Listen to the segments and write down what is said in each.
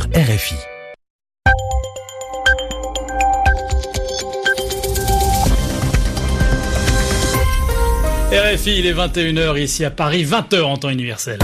RFI. RFI, il est 21h ici à Paris, 20h en temps universel.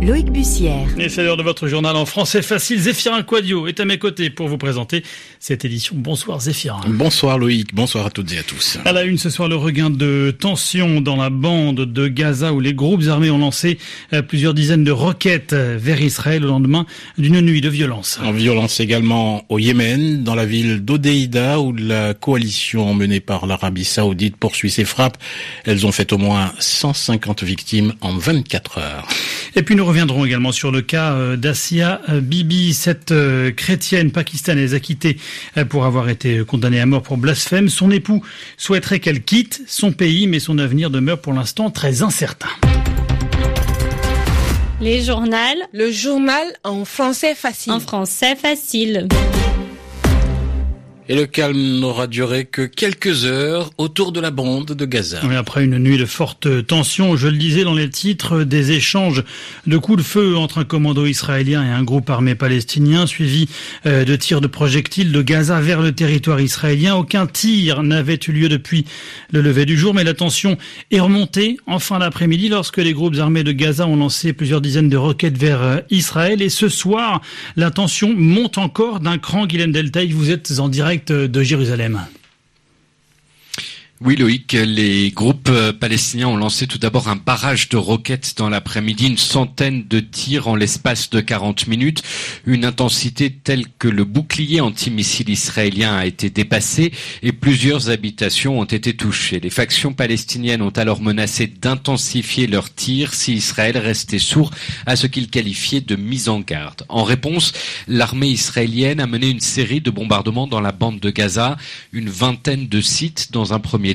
Loïc Bussière. Et c'est l'heure de votre journal en français facile. Zéphirin Quadio est à mes côtés pour vous présenter cette édition. Bonsoir Zéphirin. Bonsoir Loïc, bonsoir à toutes et à tous. À la une ce soir, le regain de tension dans la bande de Gaza où les groupes armés ont lancé euh, plusieurs dizaines de roquettes vers Israël au lendemain d'une nuit de violence. En violence également au Yémen, dans la ville d'Odeida où la coalition menée par l'Arabie Saoudite poursuit ses frappes. Elles ont fait au moins 150 victimes en 24 heures. Et puis nous reviendrons également sur le cas euh, d'Asia euh, Bibi, cette euh, chrétienne pakistanaise acquittée pour avoir été condamnée à mort pour blasphème. Son époux souhaiterait qu'elle quitte son pays, mais son avenir demeure pour l'instant très incertain. Les journaux. Le journal en français facile. En français facile. Et le calme n'aura duré que quelques heures autour de la bande de Gaza. après une nuit de forte tension, je le disais dans les titres, des échanges de coups de feu entre un commando israélien et un groupe armé palestinien, suivi euh, de tirs de projectiles de Gaza vers le territoire israélien. Aucun tir n'avait eu lieu depuis le lever du jour, mais la tension est remontée en fin d'après-midi lorsque les groupes armés de Gaza ont lancé plusieurs dizaines de roquettes vers euh, Israël. Et ce soir, la tension monte encore d'un cran. Guylaine Deltaï, vous êtes en direct de Jérusalem. Oui Loïc, les groupes euh, palestiniens ont lancé tout d'abord un barrage de roquettes dans l'après-midi, une centaine de tirs en l'espace de 40 minutes, une intensité telle que le bouclier antimissile israélien a été dépassé et plusieurs habitations ont été touchées. Les factions palestiniennes ont alors menacé d'intensifier leurs tirs si Israël restait sourd à ce qu'ils qualifiaient de mise en garde. En réponse, l'armée israélienne a mené une série de bombardements dans la bande de Gaza, une vingtaine de sites dans un premier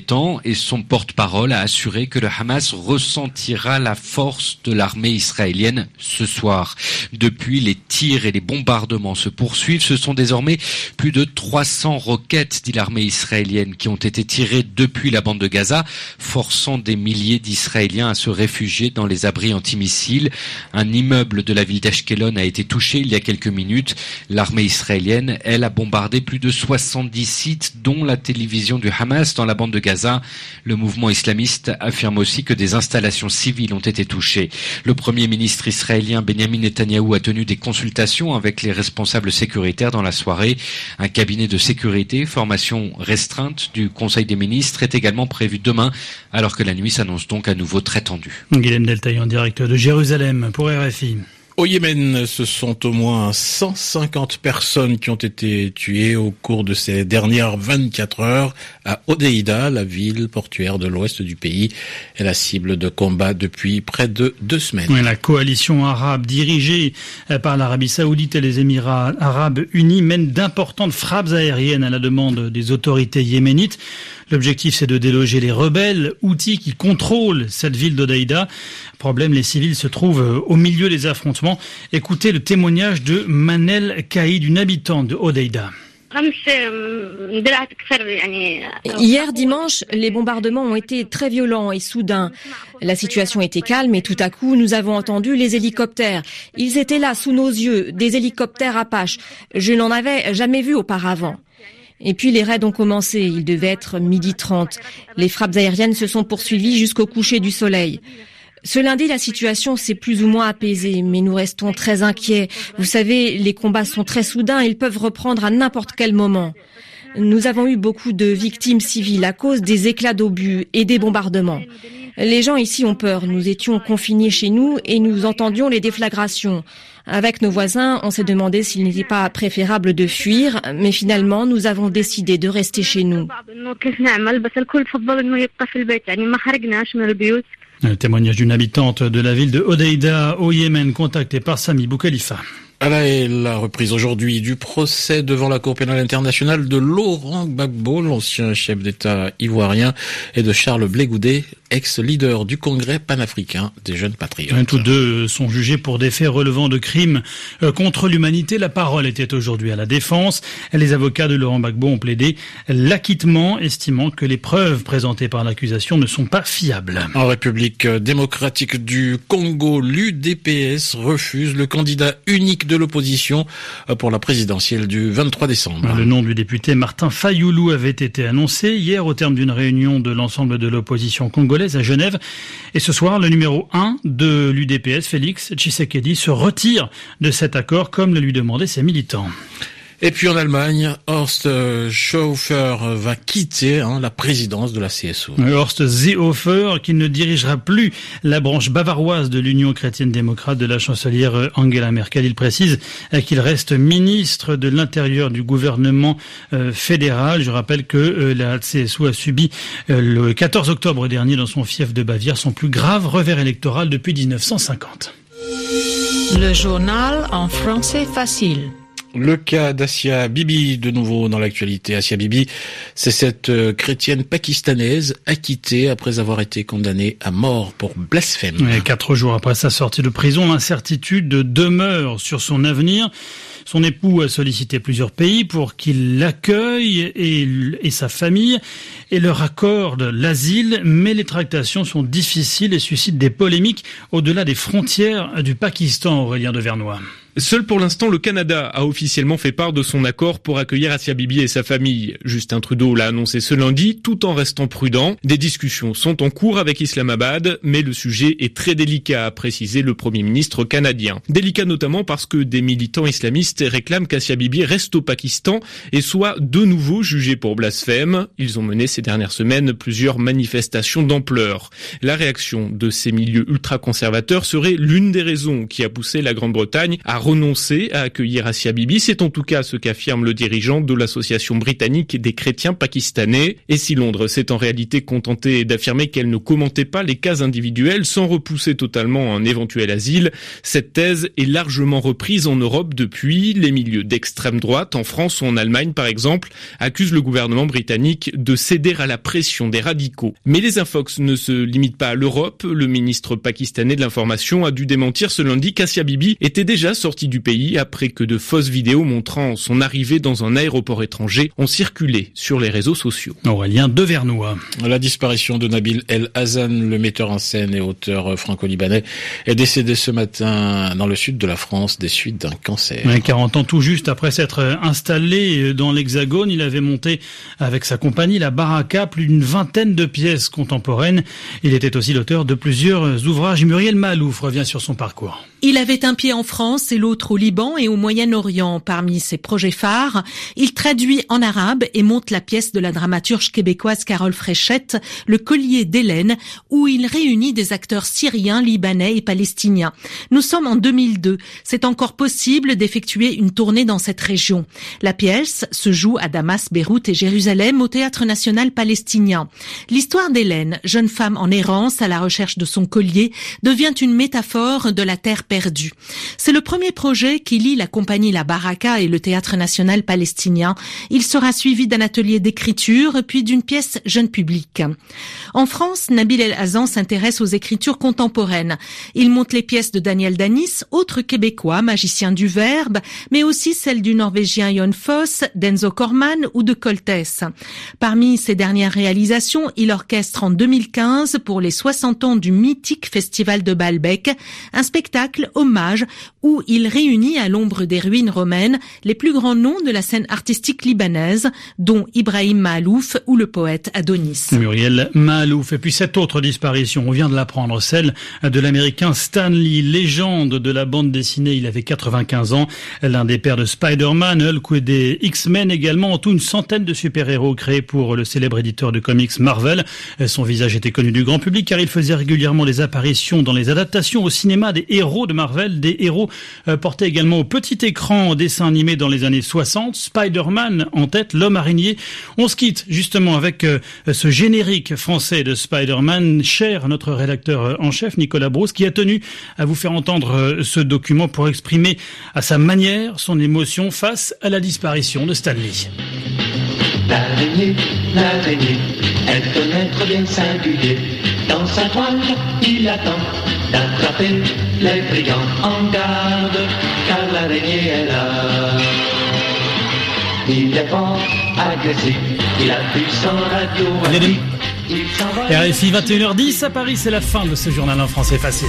et son porte-parole a assuré que le Hamas ressentira la force de l'armée israélienne ce soir. Depuis, les tirs et les bombardements se poursuivent. Ce sont désormais plus de 300 roquettes, dit l'armée israélienne, qui ont été tirées depuis la bande de Gaza, forçant des milliers d'Israéliens à se réfugier dans les abris antimissiles. Un immeuble de la ville d'Ashkelon a été touché il y a quelques minutes. L'armée israélienne, elle, a bombardé plus de 70 sites, dont la télévision du Hamas dans la bande de Gaza. Le mouvement islamiste affirme aussi que des installations civiles ont été touchées. Le premier ministre israélien Benjamin Netanyahou a tenu des consultations avec les responsables sécuritaires dans la soirée. Un cabinet de sécurité, formation restreinte du Conseil des ministres, est également prévu demain, alors que la nuit s'annonce donc à nouveau très tendue. Direct de Jérusalem pour RFI. Au Yémen, ce sont au moins 150 personnes qui ont été tuées au cours de ces dernières 24 heures à Odeida, la ville portuaire de l'ouest du pays, est la cible de combat depuis près de deux semaines. la coalition arabe dirigée par l'Arabie saoudite et les Émirats arabes unis mène d'importantes frappes aériennes à la demande des autorités yéménites. L'objectif, c'est de déloger les rebelles, outils qui contrôlent cette ville d'Odeida. Problème, les civils se trouvent au milieu des affrontements. Écoutez le témoignage de Manel Kaïd, une habitante de Odeida. Hier dimanche, les bombardements ont été très violents et soudains. La situation était calme et tout à coup, nous avons entendu les hélicoptères. Ils étaient là sous nos yeux, des hélicoptères Apache. Je n'en avais jamais vu auparavant. Et puis les raids ont commencé, il devait être midi 30. Les frappes aériennes se sont poursuivies jusqu'au coucher du soleil. Ce lundi, la situation s'est plus ou moins apaisée, mais nous restons très inquiets. Vous savez, les combats sont très soudains, ils peuvent reprendre à n'importe quel moment. Nous avons eu beaucoup de victimes civiles à cause des éclats d'obus et des bombardements. Les gens ici ont peur. Nous étions confinés chez nous et nous entendions les déflagrations. Avec nos voisins, on s'est demandé s'il n'était pas préférable de fuir, mais finalement, nous avons décidé de rester chez nous. Le témoignage d'une habitante de la ville de Odeida au Yémen, contactée par Sami Boukhalifa. À la reprise aujourd'hui du procès devant la Cour pénale internationale de Laurent Gbagbo, l'ancien chef d'État ivoirien, et de Charles Blégoudet, ex-leader du Congrès panafricain des jeunes patriotes. Tous deux sont jugés pour des faits relevant de crimes euh, contre l'humanité. La parole était aujourd'hui à la défense. Les avocats de Laurent Gbagbo ont plaidé l'acquittement, estimant que les preuves présentées par l'accusation ne sont pas fiables. En République démocratique du Congo, l'UDPS refuse le candidat unique de l'opposition pour la présidentielle du 23 décembre. Le nom du député Martin Fayoulou avait été annoncé hier au terme d'une réunion de l'ensemble de l'opposition congolaise à Genève. Et ce soir, le numéro 1 de l'UDPS, Félix Tshisekedi, se retire de cet accord comme le lui demandaient ses militants. Et puis en Allemagne, Horst Schaufer va quitter hein, la présidence de la CSU. Horst Seehofer, qui ne dirigera plus la branche bavaroise de l'Union chrétienne-démocrate de la chancelière Angela Merkel. Il précise qu'il reste ministre de l'Intérieur du gouvernement euh, fédéral. Je rappelle que euh, la CSU a subi euh, le 14 octobre dernier dans son fief de Bavière son plus grave revers électoral depuis 1950. Le journal en français facile. Le cas d'Asia Bibi, de nouveau dans l'actualité. Asia Bibi, c'est cette euh, chrétienne pakistanaise acquittée après avoir été condamnée à mort pour blasphème. quatre jours après sa sortie de prison, l'incertitude demeure sur son avenir. Son époux a sollicité plusieurs pays pour qu'il l'accueille et, et, sa famille et leur accorde l'asile, mais les tractations sont difficiles et suscitent des polémiques au-delà des frontières du Pakistan, Aurélien de Vernois. Seul pour l'instant, le Canada a officiellement fait part de son accord pour accueillir Asia Bibi et sa famille. Justin Trudeau l'a annoncé ce lundi, tout en restant prudent. Des discussions sont en cours avec Islamabad, mais le sujet est très délicat, a précisé le Premier ministre canadien. Délicat notamment parce que des militants islamistes réclament qu'Asia Bibi reste au Pakistan et soit de nouveau jugée pour blasphème. Ils ont mené ces dernières semaines plusieurs manifestations d'ampleur. La réaction de ces milieux ultra-conservateurs serait l'une des raisons qui a poussé la Grande-Bretagne à renoncer à accueillir Asia Bibi. C'est en tout cas ce qu'affirme le dirigeant de l'association britannique des chrétiens pakistanais. Et si Londres s'est en réalité contenté d'affirmer qu'elle ne commentait pas les cas individuels sans repousser totalement un éventuel asile, cette thèse est largement reprise en Europe depuis. Les milieux d'extrême droite, en France ou en Allemagne par exemple, accusent le gouvernement britannique de céder à la pression des radicaux. Mais les infox ne se limitent pas à l'Europe. Le ministre pakistanais de l'information a dû démentir ce lundi qu'Asia Bibi était déjà sorti du pays après que de fausses vidéos montrant son arrivée dans un aéroport étranger ont circulé sur les réseaux sociaux. Aurélien Devernois. La disparition de Nabil El Hazan, le metteur en scène et auteur franco-libanais, est décédé ce matin dans le sud de la France des suites d'un cancer. 40 ans tout juste après s'être installé dans l'Hexagone, il avait monté avec sa compagnie la Baraka plus d'une vingtaine de pièces contemporaines. Il était aussi l'auteur de plusieurs ouvrages. Muriel Malouf revient sur son parcours. Il avait un pied en France et l'autre au Liban et au Moyen-Orient. Parmi ses projets phares, il traduit en arabe et monte la pièce de la dramaturge québécoise Carole Fréchette, Le collier d'Hélène, où il réunit des acteurs syriens, libanais et palestiniens. Nous sommes en 2002. C'est encore possible d'effectuer une tournée dans cette région. La pièce se joue à Damas, Beyrouth et Jérusalem au Théâtre national palestinien. L'histoire d'Hélène, jeune femme en errance à la recherche de son collier, devient une métaphore de la terre c'est le premier projet qui lie la compagnie La Baraka et le Théâtre national palestinien. Il sera suivi d'un atelier d'écriture puis d'une pièce jeune public. En France, Nabil El Hazan s'intéresse aux écritures contemporaines. Il monte les pièces de Daniel Danis, autre québécois, magicien du verbe, mais aussi celles du norvégien Jon Foss, d'Enzo Corman ou de Coltès. Parmi ses dernières réalisations, il orchestre en 2015 pour les 60 ans du mythique festival de Baalbek, un spectacle Hommage où il réunit à l'ombre des ruines romaines les plus grands noms de la scène artistique libanaise, dont Ibrahim Mahalouf ou le poète Adonis. Muriel Mahalouf. Et puis cette autre disparition, on vient de l'apprendre, celle de l'américain Stanley, légende de la bande dessinée. Il avait 95 ans, l'un des pères de Spider-Man, Hulk ou des X-Men également, en tout une centaine de super-héros créés pour le célèbre éditeur de comics Marvel. Son visage était connu du grand public car il faisait régulièrement les apparitions dans les adaptations au cinéma des héros de Marvel, des héros euh, portés également au petit écran en dessin animé dans les années 60, Spider-Man en tête, l'homme araignée. On se quitte justement avec euh, ce générique français de Spider-Man, cher à notre rédacteur euh, en chef Nicolas Brousse, qui a tenu à vous faire entendre ce document pour exprimer à sa manière son émotion face à la disparition de Stanley. L'araignée, l'araignée, elle bien Dans sa il attend d'attraper les brigands en garde, car l'araignée est là. Il est fort, agressif, il a pu son radio. RFI 21h10 à Paris, c'est la fin de ce journal en français facile.